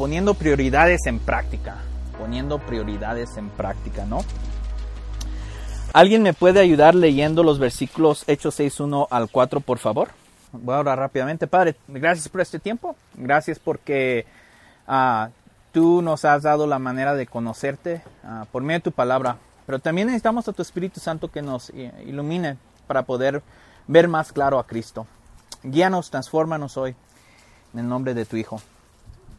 poniendo prioridades en práctica. Poniendo prioridades en práctica, ¿no? ¿Alguien me puede ayudar leyendo los versículos Hechos 6.1 al 4, por favor? Voy a orar rápidamente. Padre, gracias por este tiempo. Gracias porque ah, tú nos has dado la manera de conocerte ah, por medio de tu palabra. Pero también necesitamos a tu Espíritu Santo que nos eh, ilumine para poder ver más claro a Cristo. Guíanos, transfórmanos hoy en el nombre de tu Hijo.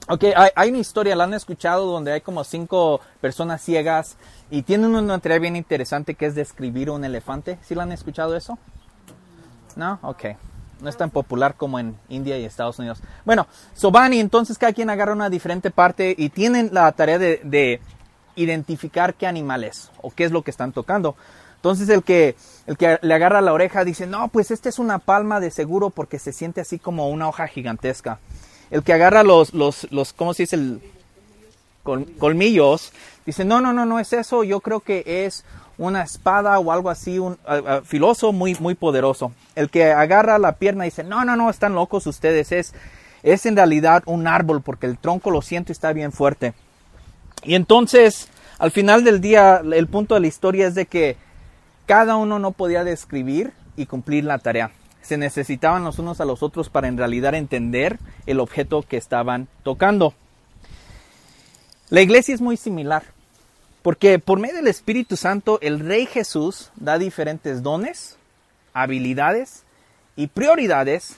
Ok, hay, una historia, la han escuchado, donde hay como cinco personas ciegas y tienen una teoría bien interesante que es describir un elefante. ¿Sí la han escuchado eso? ¿No? Ok. No es tan popular como en India y Estados Unidos. Bueno, so van y entonces cada quien agarra una diferente parte y tienen la tarea de, de identificar qué animal es o qué es lo que están tocando. Entonces el que, el que le agarra la oreja dice, no, pues esta es una palma de seguro porque se siente así como una hoja gigantesca. El que agarra los, los, los ¿cómo se dice? El, colmillos, dice, no, no, no, no es eso, yo creo que es una espada o algo así, un filoso muy, muy poderoso. El que agarra la pierna dice, no, no, no, están locos ustedes, es, es en realidad un árbol porque el tronco lo siento y está bien fuerte. Y entonces, al final del día, el punto de la historia es de que cada uno no podía describir y cumplir la tarea. Se necesitaban los unos a los otros para en realidad entender el objeto que estaban tocando. La iglesia es muy similar, porque por medio del Espíritu Santo el Rey Jesús da diferentes dones, habilidades y prioridades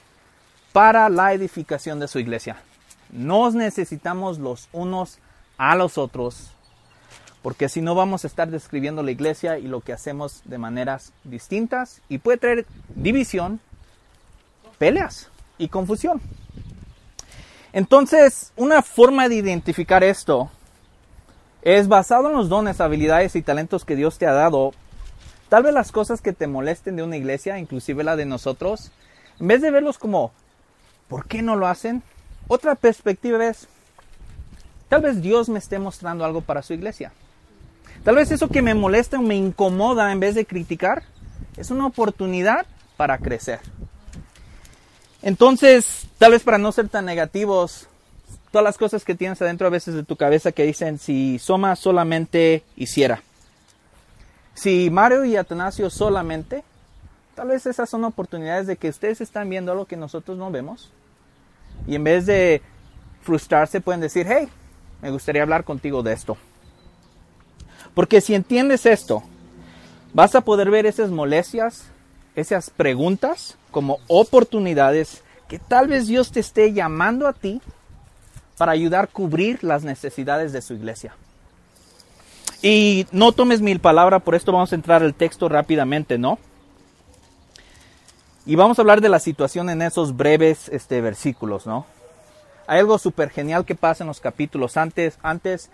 para la edificación de su iglesia. Nos necesitamos los unos a los otros porque si no vamos a estar describiendo la iglesia y lo que hacemos de maneras distintas y puede traer división, peleas y confusión. Entonces, una forma de identificar esto es basado en los dones, habilidades y talentos que Dios te ha dado. Tal vez las cosas que te molesten de una iglesia, inclusive la de nosotros, en vez de verlos como, ¿por qué no lo hacen? Otra perspectiva es, tal vez Dios me esté mostrando algo para su iglesia. Tal vez eso que me molesta o me incomoda en vez de criticar es una oportunidad para crecer. Entonces, tal vez para no ser tan negativos, todas las cosas que tienes adentro a veces de tu cabeza que dicen si Soma solamente hiciera. Si Mario y Atanasio solamente, tal vez esas son oportunidades de que ustedes están viendo algo que nosotros no vemos. Y en vez de frustrarse pueden decir, hey, me gustaría hablar contigo de esto. Porque si entiendes esto, vas a poder ver esas molestias, esas preguntas como oportunidades que tal vez Dios te esté llamando a ti para ayudar a cubrir las necesidades de su iglesia. Y no tomes mil palabras, por esto vamos a entrar al texto rápidamente, ¿no? Y vamos a hablar de la situación en esos breves este, versículos, ¿no? Hay algo súper genial que pasa en los capítulos antes. Antes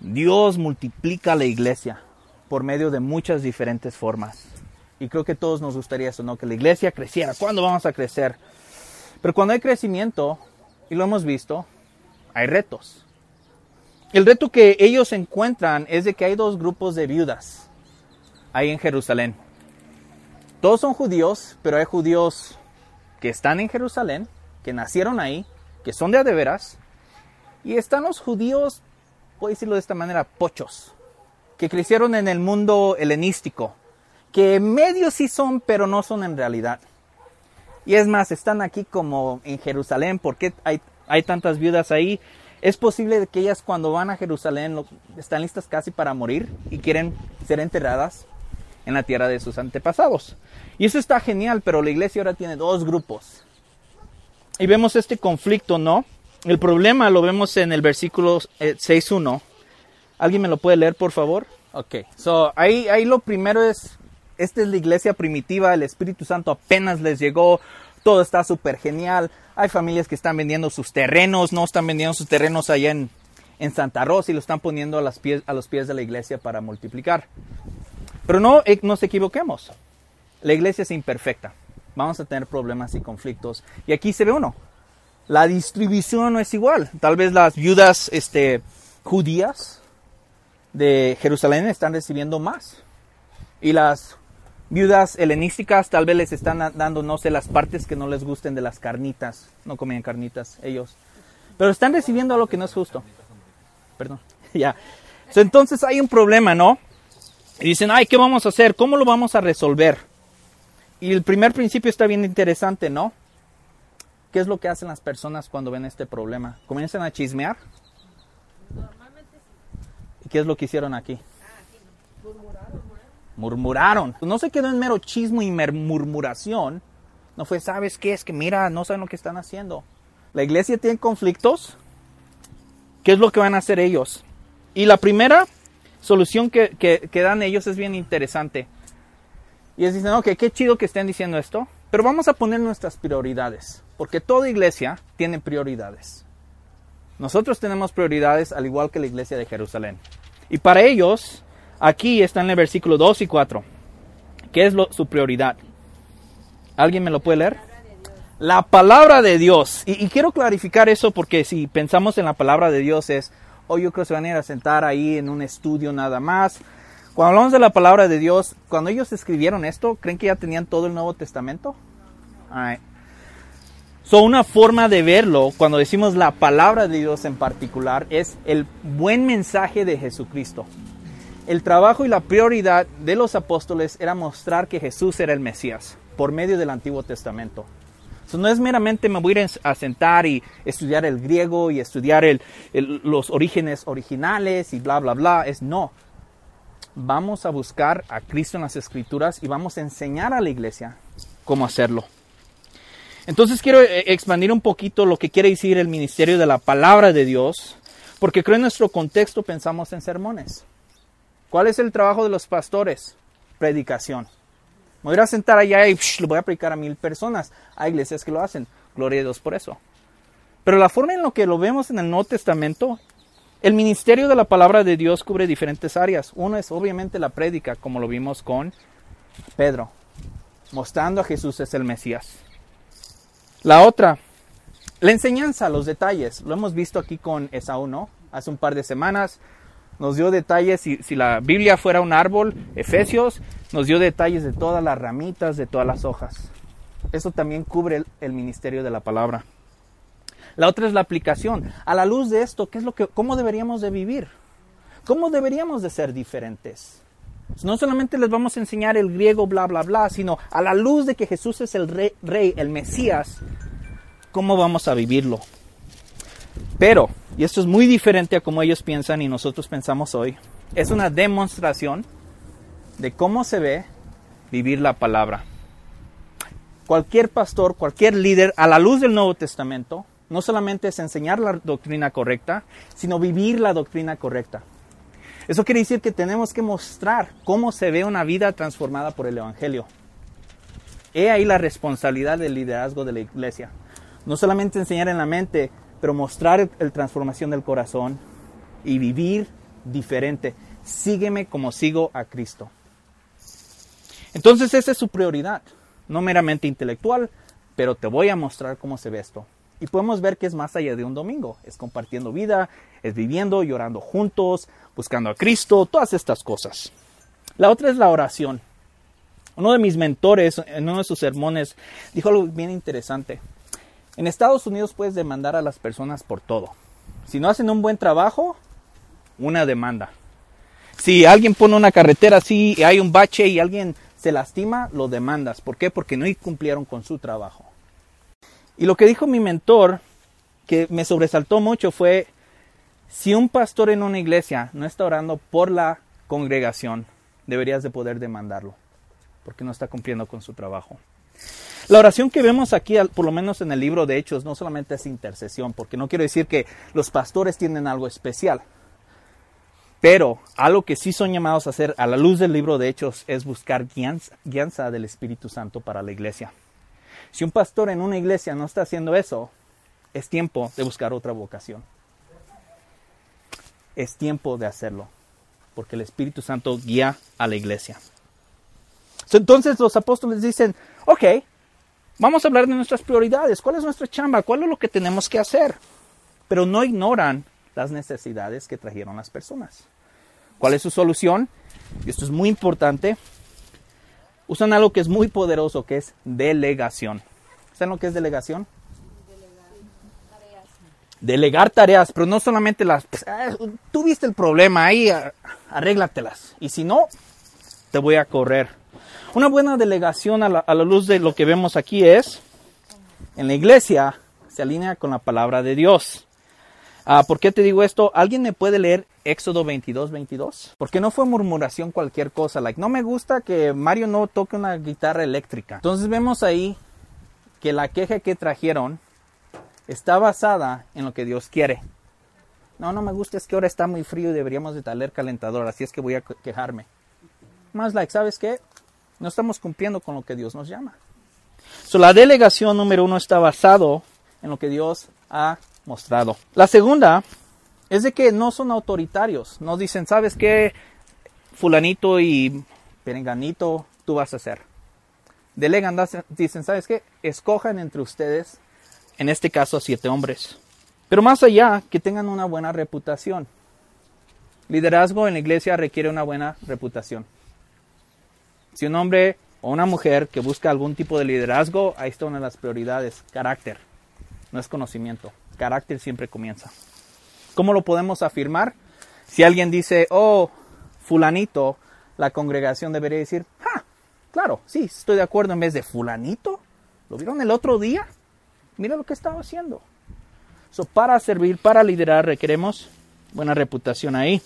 Dios multiplica la iglesia por medio de muchas diferentes formas. Y creo que todos nos gustaría eso, ¿no? Que la iglesia creciera. ¿Cuándo vamos a crecer? Pero cuando hay crecimiento, y lo hemos visto, hay retos. El reto que ellos encuentran es de que hay dos grupos de viudas ahí en Jerusalén. Todos son judíos, pero hay judíos que están en Jerusalén, que nacieron ahí, que son de adeveras, y están los judíos voy a decirlo de esta manera, pochos, que crecieron en el mundo helenístico, que medios sí son, pero no son en realidad. Y es más, están aquí como en Jerusalén, porque hay, hay tantas viudas ahí? Es posible que ellas cuando van a Jerusalén están listas casi para morir y quieren ser enterradas en la tierra de sus antepasados. Y eso está genial, pero la iglesia ahora tiene dos grupos. Y vemos este conflicto, ¿no? El problema lo vemos en el versículo 6.1. Eh, ¿Alguien me lo puede leer, por favor? Ok, so ahí, ahí lo primero es, esta es la iglesia primitiva, el Espíritu Santo apenas les llegó, todo está súper genial. Hay familias que están vendiendo sus terrenos, no están vendiendo sus terrenos allá en, en Santa Rosa y lo están poniendo a, las a los pies de la iglesia para multiplicar. Pero no eh, nos equivoquemos. La iglesia es imperfecta. Vamos a tener problemas y conflictos. Y aquí se ve uno la distribución no es igual. Tal vez las viudas este, judías de Jerusalén están recibiendo más. Y las viudas helenísticas tal vez les están dando, no sé, las partes que no les gusten de las carnitas. No comían carnitas ellos. Pero están recibiendo algo que no es justo. Perdón. ya. entonces hay un problema, ¿no? Y dicen, ay, ¿qué vamos a hacer? ¿Cómo lo vamos a resolver? Y el primer principio está bien interesante, ¿no? ¿Qué es lo que hacen las personas cuando ven este problema? ¿Comienzan a chismear? ¿Y qué es lo que hicieron aquí? Murmuraron. No se quedó en mero chismo y murmuración. No fue, ¿sabes qué? Es que mira, no saben lo que están haciendo. La iglesia tiene conflictos. ¿Qué es lo que van a hacer ellos? Y la primera solución que, que, dan ellos es bien interesante. Y ellos dicen, ok, qué chido que estén diciendo esto, pero vamos a poner nuestras prioridades, porque toda iglesia tiene prioridades. Nosotros tenemos prioridades al igual que la iglesia de Jerusalén. Y para ellos, aquí está en el versículo 2 y 4. ¿Qué es su prioridad? ¿Alguien me lo puede leer? La palabra de Dios. Y, quiero clarificar eso porque si pensamos en la palabra de Dios es, hoy yo creo que se van a ir a sentar ahí en un estudio nada más. Cuando hablamos de la palabra de Dios, cuando ellos escribieron esto, ¿creen que ya tenían todo el Nuevo Testamento? So, una forma de verlo, cuando decimos la palabra de Dios en particular, es el buen mensaje de Jesucristo. El trabajo y la prioridad de los apóstoles era mostrar que Jesús era el Mesías por medio del Antiguo Testamento no es meramente me voy a sentar y estudiar el griego y estudiar los orígenes originales y bla, bla, bla. Es no. Vamos a buscar a Cristo en las Escrituras y vamos a enseñar a la iglesia cómo hacerlo. Entonces quiero eh, expandir un poquito lo que quiere decir el ministerio de la palabra de Dios, porque creo en nuestro contexto pensamos en sermones. ¿Cuál es el trabajo de los pastores? Predicación. Me voy a sentar allá y voy a predicar a mil personas. Hay iglesias que lo hacen. Gloria a Dios por eso. Pero la forma en la que lo vemos en el Nuevo Testamento, el ministerio de la palabra de Dios cubre diferentes áreas. Uno es obviamente la prédica, como lo vimos con Pedro, mostrando a Jesús es el Mesías. La otra, la enseñanza, los detalles. Lo hemos visto aquí con Esaú, ¿no? Hace un par de semanas nos dio detalles, si, si la Biblia fuera un árbol, Efesios, nos dio detalles de todas las ramitas, de todas las hojas. Eso también cubre el, ministerio de la palabra. La otra es la aplicación. A la luz de esto, ¿qué es lo que, ¿cómo deberíamos de vivir? ¿Cómo deberíamos de ser diferentes? No solamente les vamos a enseñar el griego, bla, bla, bla, sino a la luz de que Jesús es el rey, rey el Mesías, ¿cómo vamos a vivirlo? Pero, y esto es muy diferente a como ellos piensan y nosotros pensamos hoy, es una demostración de cómo se ve vivir la palabra. Cualquier pastor, cualquier líder, a la luz del Nuevo Testamento, no solamente es enseñar la doctrina correcta, sino vivir la doctrina correcta. Eso quiere decir que tenemos que mostrar cómo se ve una vida transformada por el Evangelio. He ahí la responsabilidad del liderazgo de la iglesia. No solamente enseñar en la mente, pero mostrar la transformación del corazón y vivir diferente. Sígueme como sigo a Cristo. Entonces esa es su prioridad, no meramente intelectual, pero te voy a mostrar cómo se ve esto. Y podemos ver que es más allá de un domingo, es compartiendo vida, es viviendo, llorando juntos, buscando a Cristo, todas estas cosas. La otra es la oración. Uno de mis mentores en uno de sus sermones dijo algo bien interesante. En Estados Unidos puedes demandar a las personas por todo. Si no hacen un buen trabajo, una demanda. Si alguien pone una carretera así y hay un bache y alguien se lastima, lo demandas. ¿Por qué? Porque no cumplieron con su trabajo. Y lo que dijo mi mentor, que me sobresaltó mucho, fue, si un pastor en una iglesia no está orando por la congregación, deberías de poder demandarlo, porque no está cumpliendo con su trabajo. La oración que vemos aquí, por lo menos en el libro de Hechos, no solamente es intercesión, porque no quiero decir que los pastores tienen algo especial. Pero algo que sí son llamados a hacer a la luz del libro de Hechos es buscar guianza, del Espíritu Santo para la iglesia. Si un pastor en una iglesia no está haciendo eso, es tiempo de buscar otra vocación. Es tiempo de hacerlo, porque el Espíritu Santo guía a la iglesia. Entonces los apóstoles dicen, ok, vamos a hablar de nuestras prioridades, cuál es nuestra chamba, cuál es lo que tenemos que hacer. Pero no ignoran las necesidades que trajeron las personas. ¿Cuál es su solución? Y esto es muy importante. Usan algo que es muy poderoso, que es delegación. ¿Saben lo que es delegación? Delegar tareas, pero no solamente las... Pues, ah, tú viste el problema ahí, arréglatelas. Y si no, te voy a correr. Una buena delegación a la, luz de lo que vemos aquí es, en la iglesia, se alinea con la palabra de Dios. Ah, ¿Por qué te digo esto? ¿Alguien me puede leer Éxodo 22, 22? Porque no fue murmuración cualquier cosa. Like, no me gusta que Mario no toque una guitarra eléctrica. Entonces vemos ahí que la queja que trajeron está basada en lo que Dios quiere. No, no me gusta, es que ahora está muy frío y deberíamos de traer calentador, así es que voy a quejarme. Más like, ¿sabes qué? No estamos cumpliendo con lo que Dios nos llama. So, la delegación número uno está basado en lo que Dios ha mostrado. La segunda es de que no son autoritarios. No dicen, ¿sabes qué? Fulanito y perenganito, tú vas a hacer. Delegan, dicen, ¿sabes qué? Escojan entre ustedes, en este caso, siete hombres. Pero más allá, que tengan una buena reputación. Liderazgo en la iglesia requiere una buena reputación. Si un hombre o una mujer que busca algún tipo de liderazgo, ahí está una de las prioridades, carácter, no es conocimiento carácter siempre comienza. ¿Cómo lo podemos afirmar? Si alguien dice, oh, fulanito, la congregación debería decir, ah, claro, sí, estoy de acuerdo en vez de fulanito. ¿Lo vieron el otro día? Mira lo que estaba haciendo. Para servir, para liderar, requeremos buena reputación ahí.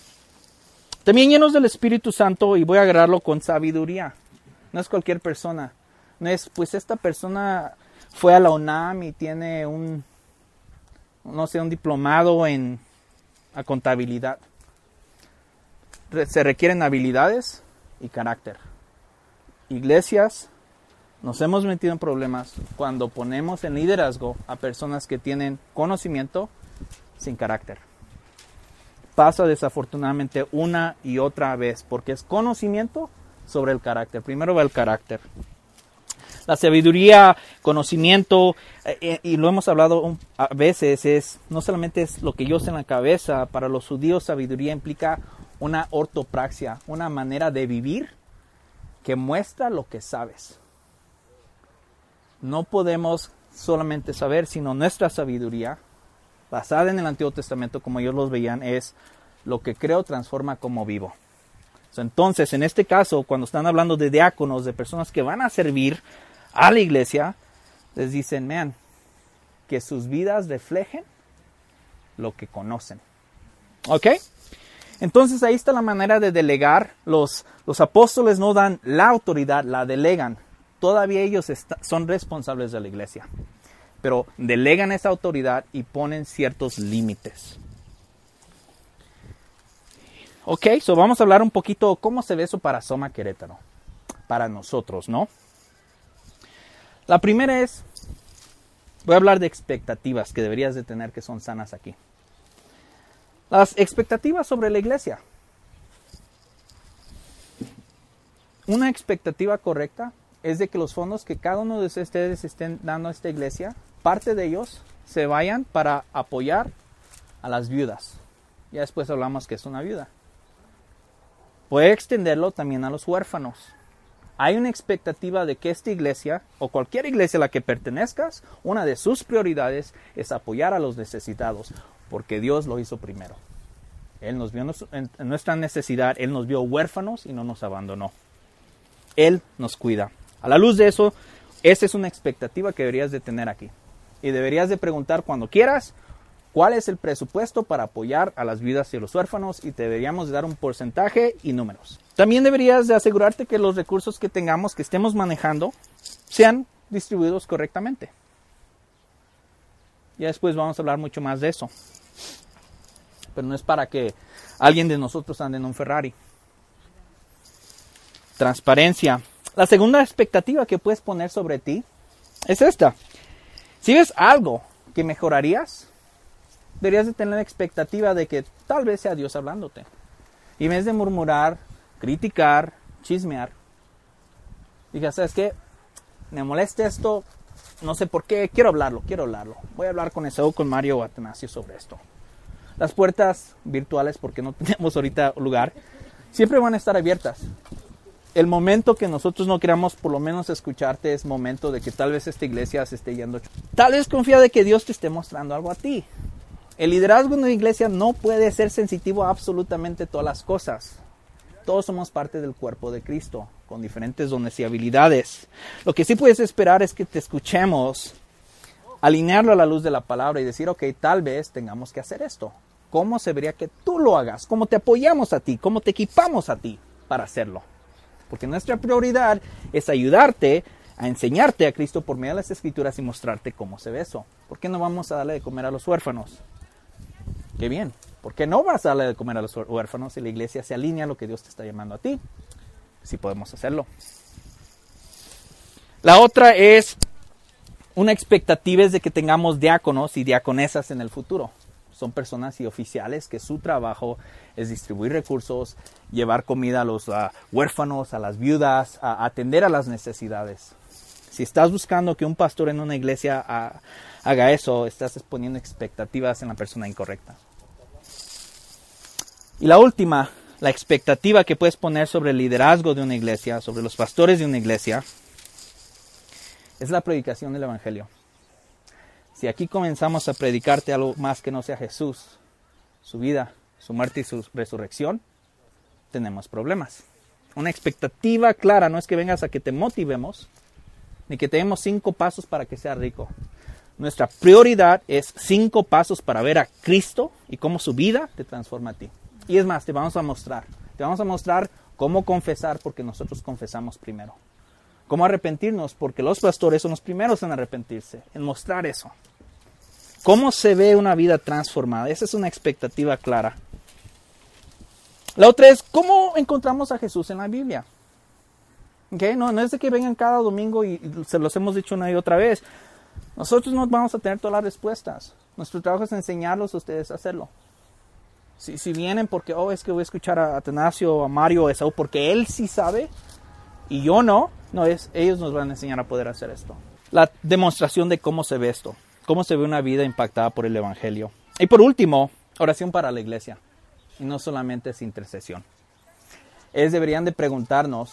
También llenos del Espíritu Santo y voy a agarrarlo con sabiduría. No es cualquier persona. No es, pues esta persona fue a la UNAM y tiene un no sé, un diplomado en contabilidad. Se requieren habilidades y carácter. Iglesias, nos hemos metido en problemas cuando ponemos en liderazgo a personas que tienen conocimiento sin carácter. Pasa desafortunadamente una y otra vez porque es conocimiento sobre el carácter. Primero va el carácter. La sabiduría, conocimiento, eh, eh, y lo hemos hablado a veces, es no solamente es lo que yo sé en la cabeza, para los judíos sabiduría implica una ortopraxia, una manera de vivir que muestra lo que sabes. No podemos solamente saber, sino nuestra sabiduría, basada en el Antiguo Testamento como ellos los veían, es lo que creo transforma como vivo. Entonces, en este caso, cuando están hablando de diáconos, de personas que van a servir, a la iglesia, les dicen, man, que sus vidas reflejen lo que conocen. ¿Ok? Entonces ahí está la manera de delegar. Los, los apóstoles no dan la autoridad, la delegan. Todavía ellos son responsables de la iglesia. Pero delegan esa autoridad y ponen ciertos límites. Ok, so vamos a hablar un poquito cómo se ve eso para Soma Querétaro. Para nosotros, ¿no? La primera es, voy a hablar de expectativas que deberías de tener que son sanas aquí. Las expectativas sobre la iglesia. Una expectativa correcta es de que los fondos que cada uno de ustedes estén dando a esta iglesia, parte de ellos se vayan para apoyar a las viudas. Ya después hablamos que es una viuda. Puede extenderlo también a los huérfanos hay una expectativa de que esta iglesia o cualquier iglesia a la que pertenezcas, una de sus prioridades es apoyar a los necesitados, porque Dios lo hizo primero. Él nos vio en nuestra necesidad, Él nos vio huérfanos y no nos abandonó. Él nos cuida. A la luz de eso, esa es una expectativa que deberías de tener aquí. Y deberías de preguntar cuando quieras, cuál es el presupuesto para apoyar a las vidas y los huérfanos y te deberíamos dar un porcentaje y números. También deberías de asegurarte que los recursos que tengamos, que estemos manejando, sean distribuidos correctamente. Ya después vamos a hablar mucho más de eso. Pero no es para que alguien de nosotros ande en un Ferrari. Transparencia. La segunda expectativa que puedes poner sobre ti es esta. Si ves algo que mejorarías, deberías de tener la expectativa de que tal vez sea Dios hablándote. Y en vez de murmurar, criticar, chismear, diga, ¿sabes qué? Me molesta esto, no sé por qué, quiero hablarlo, quiero hablarlo. Voy a hablar con Esaú, con Mario o Atanasio sobre esto. Las puertas virtuales, porque no tenemos ahorita lugar, siempre van a estar abiertas. El momento que nosotros no queramos por lo menos escucharte es momento de que tal vez esta iglesia se esté yendo. Tal vez confía de que Dios te esté mostrando algo a ti. El liderazgo en una iglesia no puede ser sensitivo a absolutamente todas las cosas. Todos somos parte del cuerpo de Cristo, con diferentes dones y habilidades. Lo que sí puedes esperar es que te escuchemos, alinearlo a la luz de la palabra y decir, ok, tal vez tengamos que hacer esto. ¿Cómo se vería que tú lo hagas? ¿Cómo te apoyamos a ti? ¿Cómo te equipamos a ti para hacerlo? Porque nuestra prioridad es ayudarte a enseñarte a Cristo por medio de las escrituras y mostrarte cómo se ve eso. ¿Por qué no vamos a darle de comer a los huérfanos? Qué bien. ¿Por qué no vas a darle de comer a los huérfanos si la iglesia se alinea a lo que Dios te está llamando a ti? Si podemos hacerlo. La otra es una expectativa es de que tengamos diáconos y diaconesas en el futuro. Son personas y oficiales que su trabajo es distribuir recursos, llevar comida a los huérfanos, a las viudas, a atender a las necesidades. Si estás buscando que un pastor en una iglesia haga eso, estás poniendo expectativas en la persona incorrecta. Y la última, la expectativa que puedes poner sobre el liderazgo de una iglesia, sobre los pastores de una iglesia, es la predicación del Evangelio. Si aquí comenzamos a predicarte algo más que no sea Jesús, su vida, su muerte y su resurrección, tenemos problemas. Una expectativa clara no es que vengas a que te motivemos, ni que te demos cinco pasos para que sea rico. Nuestra prioridad es cinco pasos para ver a Cristo y cómo su vida te transforma a ti. Y es más, te vamos a mostrar. Te vamos a mostrar cómo confesar porque nosotros confesamos primero. Cómo arrepentirnos porque los pastores son los primeros en arrepentirse, en mostrar eso. ¿Cómo se ve una vida transformada? Esa es una expectativa clara. La otra es, ¿cómo encontramos a Jesús en la Biblia? ¿Okay? No, no es de que vengan cada domingo y se los hemos dicho una y otra vez. Nosotros no vamos a tener todas las respuestas. Nuestro trabajo es enseñarlos a ustedes a hacerlo. Si, vienen porque, oh, es que voy a escuchar a Atanasio, a Mario, a Esaú, porque él sí sabe y yo no, no es, ellos nos van a enseñar a poder hacer esto. La demostración de cómo se ve esto, cómo se ve una vida impactada por el Evangelio. Y por último, oración para la iglesia. Y no solamente es intercesión. Es deberían de preguntarnos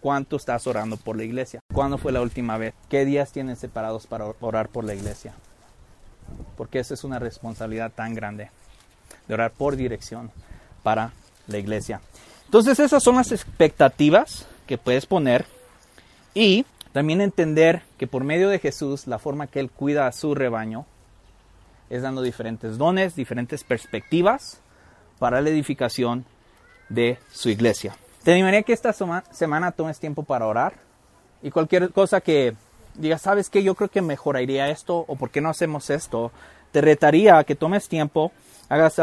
cuánto estás orando por la iglesia. ¿Cuándo fue la última vez? ¿Qué días tienes separados para orar por la iglesia? Porque esa es una responsabilidad tan grande de orar por dirección para la iglesia. Entonces esas son las expectativas que puedes poner y también entender que por medio de Jesús la forma que Él cuida a su rebaño es dando diferentes dones, diferentes perspectivas para la edificación de su iglesia. Te animaría que esta semana tomes tiempo para orar y cualquier cosa que digas, sabes que yo creo que mejoraría esto o por qué no hacemos esto, te retaría a que tomes tiempo hagas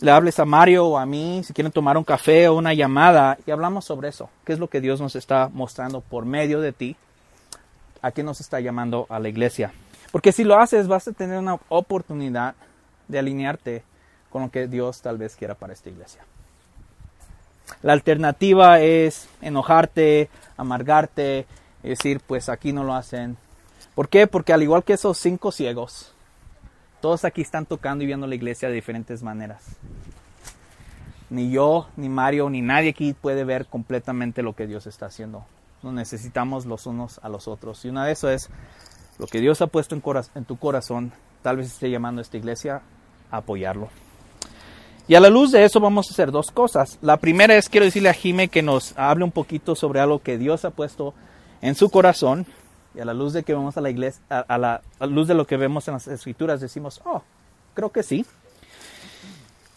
le hables a Mario o a mí, si quieren tomar un café o una llamada y hablamos sobre eso. ¿Qué es lo que Dios nos está mostrando por medio de ti? ¿A qué nos está llamando a la iglesia? Porque si lo haces vas a tener una oportunidad de alinearte con lo que Dios tal vez quiera para esta iglesia. La alternativa es enojarte, amargarte, decir, pues aquí no lo hacen. ¿Por qué? Porque al igual que esos cinco ciegos, todos aquí están tocando y viendo la iglesia de diferentes maneras. Ni yo, ni Mario, ni nadie aquí puede ver completamente lo que Dios está haciendo. Nos necesitamos los unos a los otros. Y una de eso es lo que Dios ha puesto en, tu corazón. Tal vez esté llamando a esta iglesia a apoyarlo. Y a la luz de eso vamos a hacer dos cosas. La primera es quiero decirle a Jime que nos hable un poquito sobre algo que Dios ha puesto en su corazón y a la luz de que vemos a la iglesia, a, la, luz de lo que vemos en las escrituras, decimos, oh, creo que sí.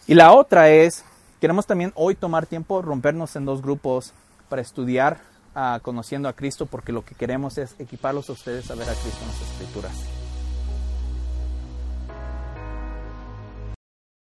Y la otra es, queremos también hoy tomar tiempo, rompernos en dos grupos para estudiar conociendo a Cristo, porque lo que queremos es equiparlos a ustedes a ver a Cristo en las escrituras.